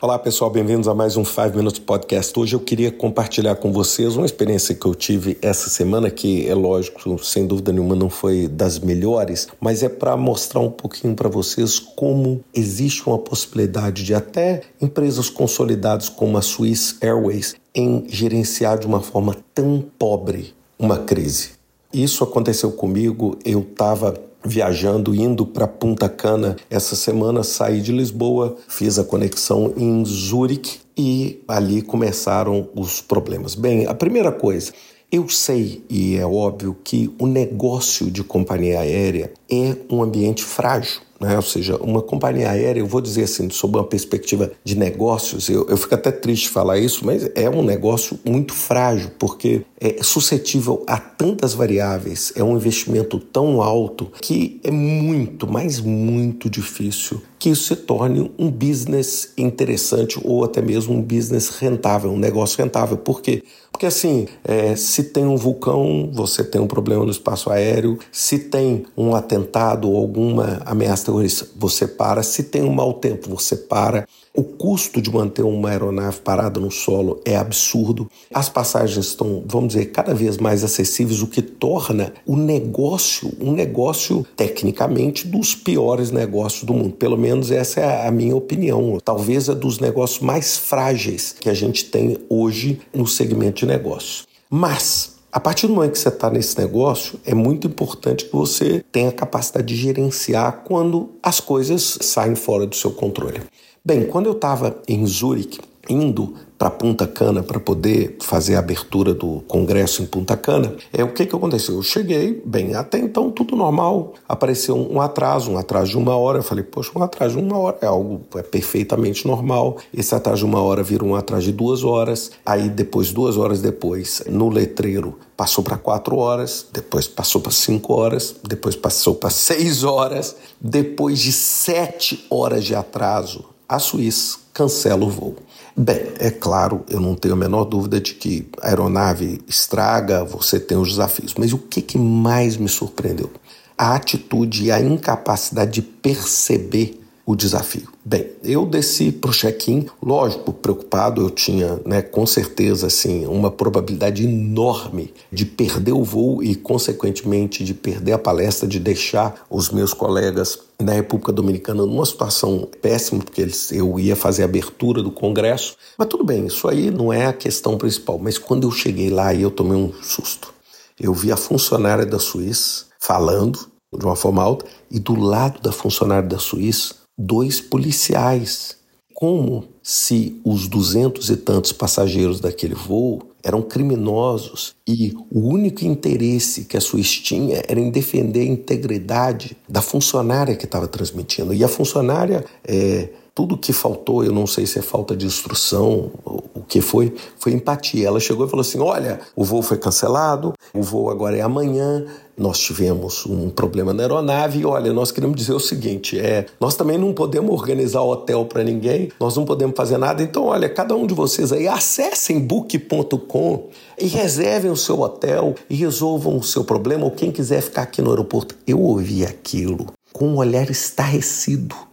Olá pessoal, bem-vindos a mais um 5 Minutes Podcast. Hoje eu queria compartilhar com vocês uma experiência que eu tive essa semana, que é lógico, sem dúvida nenhuma não foi das melhores, mas é para mostrar um pouquinho para vocês como existe uma possibilidade de até empresas consolidadas como a Swiss Airways em gerenciar de uma forma tão pobre uma crise. Isso aconteceu comigo, eu estava viajando, indo para Punta Cana essa semana, saí de Lisboa, fiz a conexão em Zurique e ali começaram os problemas. Bem, a primeira coisa, eu sei e é óbvio que o negócio de companhia aérea é um ambiente frágil. Né? Ou seja, uma companhia aérea, eu vou dizer assim, sob uma perspectiva de negócios, eu, eu fico até triste falar isso, mas é um negócio muito frágil, porque é suscetível a tantas variáveis, é um investimento tão alto que é muito, mas muito difícil que isso se torne um business interessante ou até mesmo um business rentável, um negócio rentável. Por quê? Porque assim, é, se tem um vulcão, você tem um problema no espaço aéreo, se tem um atentado ou alguma ameaça terrorista, você para, se tem um mau tempo, você para. O custo de manter uma aeronave parada no solo é absurdo. As passagens estão, vamos dizer, cada vez mais acessíveis, o que torna o negócio um negócio tecnicamente dos piores negócios do mundo. Pelo menos essa é a minha opinião. Talvez é dos negócios mais frágeis que a gente tem hoje no segmento de negócio. Mas a partir do momento que você está nesse negócio, é muito importante que você tenha a capacidade de gerenciar quando as coisas saem fora do seu controle. Bem, quando eu estava em Zurique, indo para Punta Cana para poder fazer a abertura do congresso em Punta Cana, é o que que aconteceu? Eu cheguei, bem, até então tudo normal, apareceu um atraso, um atraso de uma hora, eu falei, poxa, um atraso de uma hora é algo é perfeitamente normal, esse atraso de uma hora vira um atraso de duas horas, aí depois, duas horas depois, no letreiro, passou para quatro horas, depois passou para cinco horas, depois passou para seis horas, depois de sete horas de atraso, a Suíça cancela o voo. Bem, é claro, eu não tenho a menor dúvida de que a aeronave estraga, você tem os desafios, mas o que, que mais me surpreendeu? A atitude e a incapacidade de perceber o desafio. Bem, eu desci para o check-in, lógico, preocupado, eu tinha, né, com certeza, assim, uma probabilidade enorme de perder o voo e, consequentemente, de perder a palestra, de deixar os meus colegas na República Dominicana numa situação péssima, porque eles, eu ia fazer a abertura do Congresso. Mas tudo bem, isso aí não é a questão principal. Mas quando eu cheguei lá, eu tomei um susto. Eu vi a funcionária da Suíça falando de uma forma alta e do lado da funcionária da Suíça dois policiais. Como se os duzentos e tantos passageiros daquele voo eram criminosos e o único interesse que a Suíça tinha era em defender a integridade da funcionária que estava transmitindo. E a funcionária é, tudo que faltou, eu não sei se é falta de instrução, o que foi, foi empatia. Ela chegou e falou assim: Olha, o voo foi cancelado, o voo agora é amanhã, nós tivemos um problema na aeronave e olha, nós queremos dizer o seguinte: é, nós também não podemos organizar hotel para ninguém, nós não podemos fazer nada, então olha, cada um de vocês aí acessem book.com e reservem o seu hotel e resolvam o seu problema, ou quem quiser ficar aqui no aeroporto. Eu ouvi aquilo com um olhar estarrecido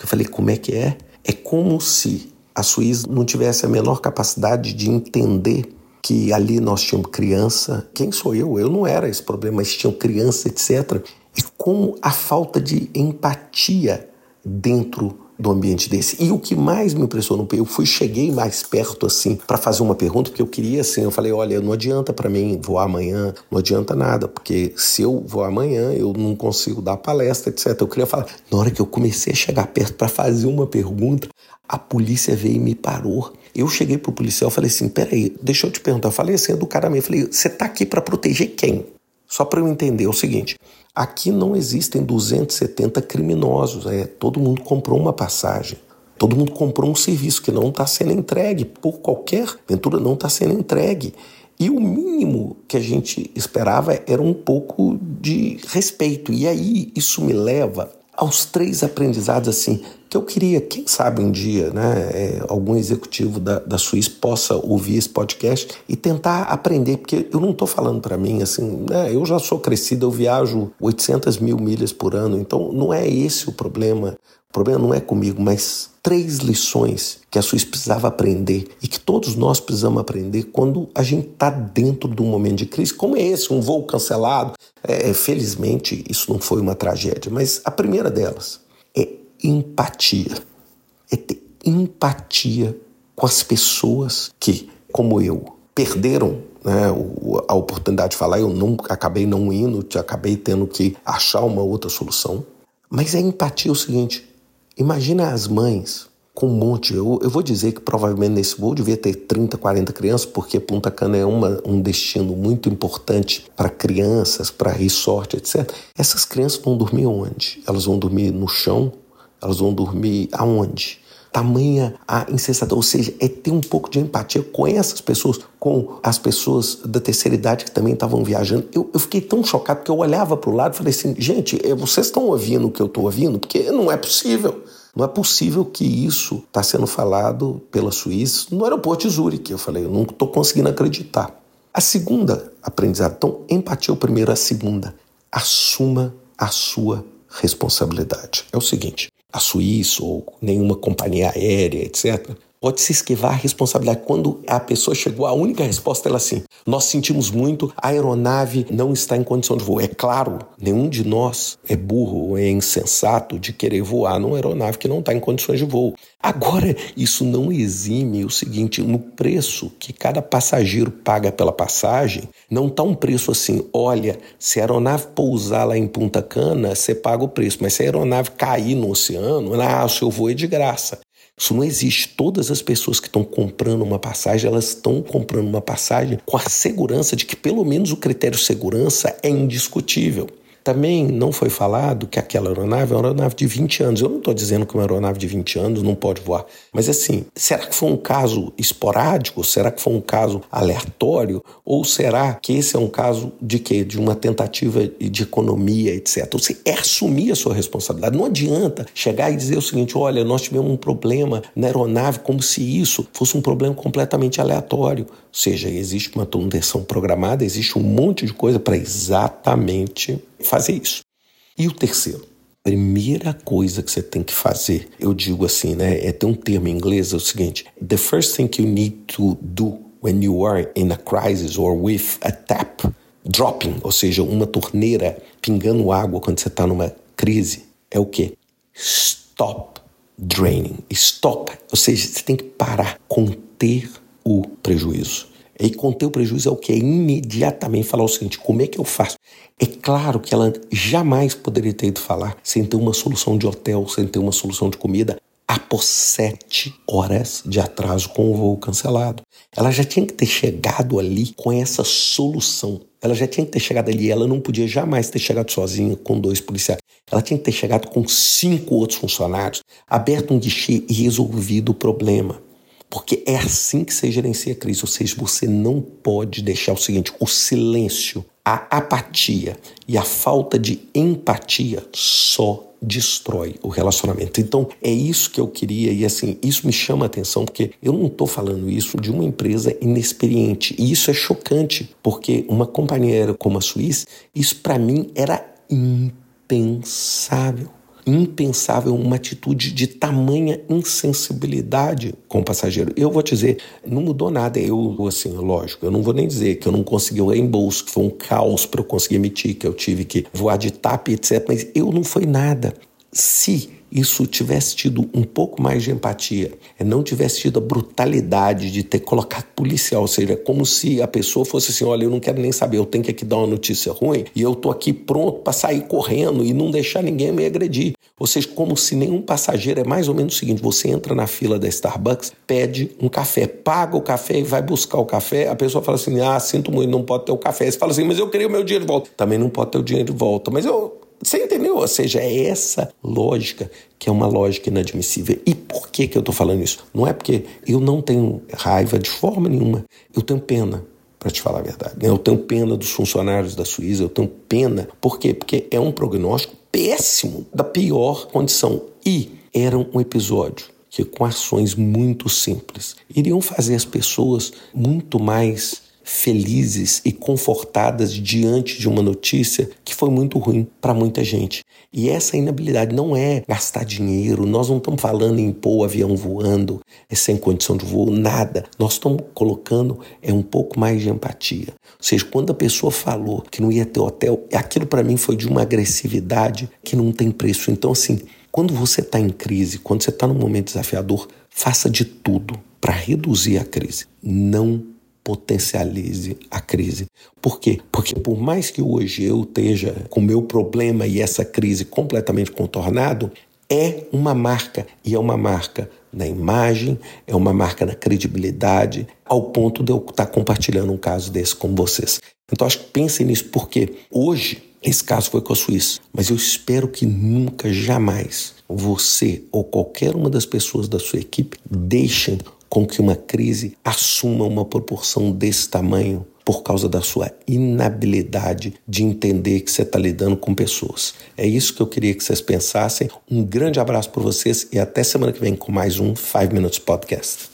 eu falei, como é que é? É como se a Suíça não tivesse a menor capacidade de entender que ali nós tínhamos criança. Quem sou eu? Eu não era esse problema, mas tinham criança, etc. E como a falta de empatia dentro do ambiente desse. E o que mais me impressionou, eu fui cheguei mais perto assim para fazer uma pergunta porque eu queria assim, eu falei, olha, não adianta para mim voar amanhã, não adianta nada, porque se eu voar amanhã, eu não consigo dar palestra, etc. Eu queria falar. Na hora que eu comecei a chegar perto para fazer uma pergunta, a polícia veio e me parou. Eu cheguei pro policial falei assim: peraí, deixa eu te perguntar. Eu falei assim educadamente: falei, você tá aqui para proteger quem? Só para eu entender é o seguinte: aqui não existem 270 criminosos, é, todo mundo comprou uma passagem. Todo mundo comprou um serviço que não está sendo entregue, por qualquer ventura não está sendo entregue. E o mínimo que a gente esperava era um pouco de respeito. E aí isso me leva aos três aprendizados assim que eu queria, quem sabe um dia, né, é, algum executivo da, da Suíça possa ouvir esse podcast e tentar aprender, porque eu não estou falando para mim assim, né, eu já sou crescido, eu viajo 800 mil milhas por ano, então não é esse o problema. Problema não é comigo, mas três lições que a Suíça precisava aprender e que todos nós precisamos aprender quando a gente está dentro de um momento de crise, como é esse, um voo cancelado. É, felizmente, isso não foi uma tragédia, mas a primeira delas é empatia. É ter empatia com as pessoas que, como eu, perderam né, a oportunidade de falar. Eu não acabei não indo, acabei tendo que achar uma outra solução. Mas a empatia é o seguinte: imagina as mães com um monte. Eu, eu vou dizer que provavelmente nesse voo devia ter 30, 40 crianças, porque Punta Cana é uma, um destino muito importante para crianças, para resort, etc. Essas crianças vão dormir onde? Elas vão dormir no chão? Elas vão dormir aonde? Tamanha a insensatez, ou seja, é ter um pouco de empatia com essas pessoas, com as pessoas da terceira idade que também estavam viajando. Eu, eu fiquei tão chocado que eu olhava para o lado e falei assim, gente, eh, vocês estão ouvindo o que eu estou ouvindo? Porque não é possível. Não é possível que isso está sendo falado pela Suíça no aeroporto de Zurique. Eu falei, eu não estou conseguindo acreditar. A segunda aprendizado, então, empatia é o primeiro, a segunda, assuma a sua responsabilidade. É o seguinte, a Suíça ou nenhuma companhia aérea, etc., pode se esquivar a responsabilidade. Quando a pessoa chegou, a única resposta é assim: nós sentimos muito, a aeronave não está em condição de voo. É claro, nenhum de nós é burro ou é insensato de querer voar numa aeronave que não está em condições de voo. Agora, isso não exime o seguinte: no preço que cada passageiro paga pela passagem, não está um preço assim, olha, se a aeronave pousar lá em Punta Cana, você paga o preço, mas se a aeronave cair no oceano, ah, o seu voo é de graça. Isso não existe. Todas as pessoas que estão comprando uma passagem, elas estão comprando uma passagem com a segurança de que pelo menos o critério segurança é indiscutível. Também não foi falado que aquela aeronave é uma aeronave de 20 anos. Eu não estou dizendo que uma aeronave de 20 anos não pode voar. Mas assim, será que foi um caso esporádico? Será que foi um caso aleatório? Ou será que esse é um caso de quê? De uma tentativa de economia, etc. Você é assumir a sua responsabilidade. Não adianta chegar e dizer o seguinte: olha, nós tivemos um problema na aeronave, como se isso fosse um problema completamente aleatório. Ou seja, existe uma manutenção programada, existe um monte de coisa para exatamente fazer isso. E o terceiro, primeira coisa que você tem que fazer, eu digo assim, né? É ter um termo em inglês, é o seguinte: the first thing you need to do when you are in a crisis or with a tap dropping, ou seja, uma torneira pingando água quando você está numa crise, é o que? Stop draining. Stop. Ou seja, você tem que parar, conter o prejuízo. E conter o prejuízo é o que? É imediatamente falar o seguinte: como é que eu faço? É claro que ela jamais poderia ter ido falar sem ter uma solução de hotel, sem ter uma solução de comida, após sete horas de atraso com o voo cancelado. Ela já tinha que ter chegado ali com essa solução. Ela já tinha que ter chegado ali. Ela não podia jamais ter chegado sozinha com dois policiais. Ela tinha que ter chegado com cinco outros funcionários, aberto um guichê e resolvido o problema. Porque é assim que você gerencia a crise, ou seja, você não pode deixar o seguinte: o silêncio, a apatia e a falta de empatia só destrói o relacionamento. Então, é isso que eu queria e assim, isso me chama a atenção porque eu não estou falando isso de uma empresa inexperiente. E isso é chocante, porque uma companhia como a Suíça, isso para mim era impensável impensável uma atitude de tamanha insensibilidade com o passageiro. Eu vou te dizer, não mudou nada. Eu, assim, lógico, eu não vou nem dizer que eu não consegui o reembolso, que foi um caos para eu conseguir emitir, que eu tive que voar de TAP, etc. Mas eu não foi nada. Se isso tivesse tido um pouco mais de empatia, é, não tivesse tido a brutalidade de ter colocado policial, ou seja, como se a pessoa fosse assim: olha, eu não quero nem saber, eu tenho que aqui dar uma notícia ruim e eu tô aqui pronto para sair correndo e não deixar ninguém me agredir. Ou seja, como se nenhum passageiro é mais ou menos o seguinte: você entra na fila da Starbucks, pede um café, paga o café e vai buscar o café. A pessoa fala assim: ah, sinto muito, não pode ter o café. Você fala assim, mas eu queria o meu dinheiro de volta. Também não pode ter o dinheiro de volta. Mas eu, você entendeu? Ou seja, é essa lógica que é uma lógica inadmissível. E por que, que eu estou falando isso? Não é porque eu não tenho raiva de forma nenhuma. Eu tenho pena, para te falar a verdade. Né? Eu tenho pena dos funcionários da Suíça, eu tenho pena. Por quê? Porque é um prognóstico péssimo, da pior condição. E era um episódio que, com ações muito simples, iriam fazer as pessoas muito mais felizes e confortadas diante de uma notícia que foi muito ruim para muita gente. E essa inabilidade não é gastar dinheiro, nós não estamos falando em pôr o avião voando, é sem condição de voo, nada. Nós estamos colocando é um pouco mais de empatia. Ou seja, quando a pessoa falou que não ia ter hotel, aquilo para mim foi de uma agressividade que não tem preço. Então, assim, quando você está em crise, quando você está num momento desafiador, faça de tudo para reduzir a crise. Não potencialize a crise. Por quê? Porque por mais que hoje eu esteja com meu problema e essa crise completamente contornado, é uma marca e é uma marca na imagem, é uma marca na credibilidade, ao ponto de eu estar compartilhando um caso desse com vocês. Então acho que pensem nisso porque hoje esse caso foi com a Suíça, mas eu espero que nunca, jamais você ou qualquer uma das pessoas da sua equipe deixem com que uma crise assuma uma proporção desse tamanho por causa da sua inabilidade de entender que você está lidando com pessoas. É isso que eu queria que vocês pensassem. Um grande abraço para vocês e até semana que vem com mais um 5 Minutes Podcast.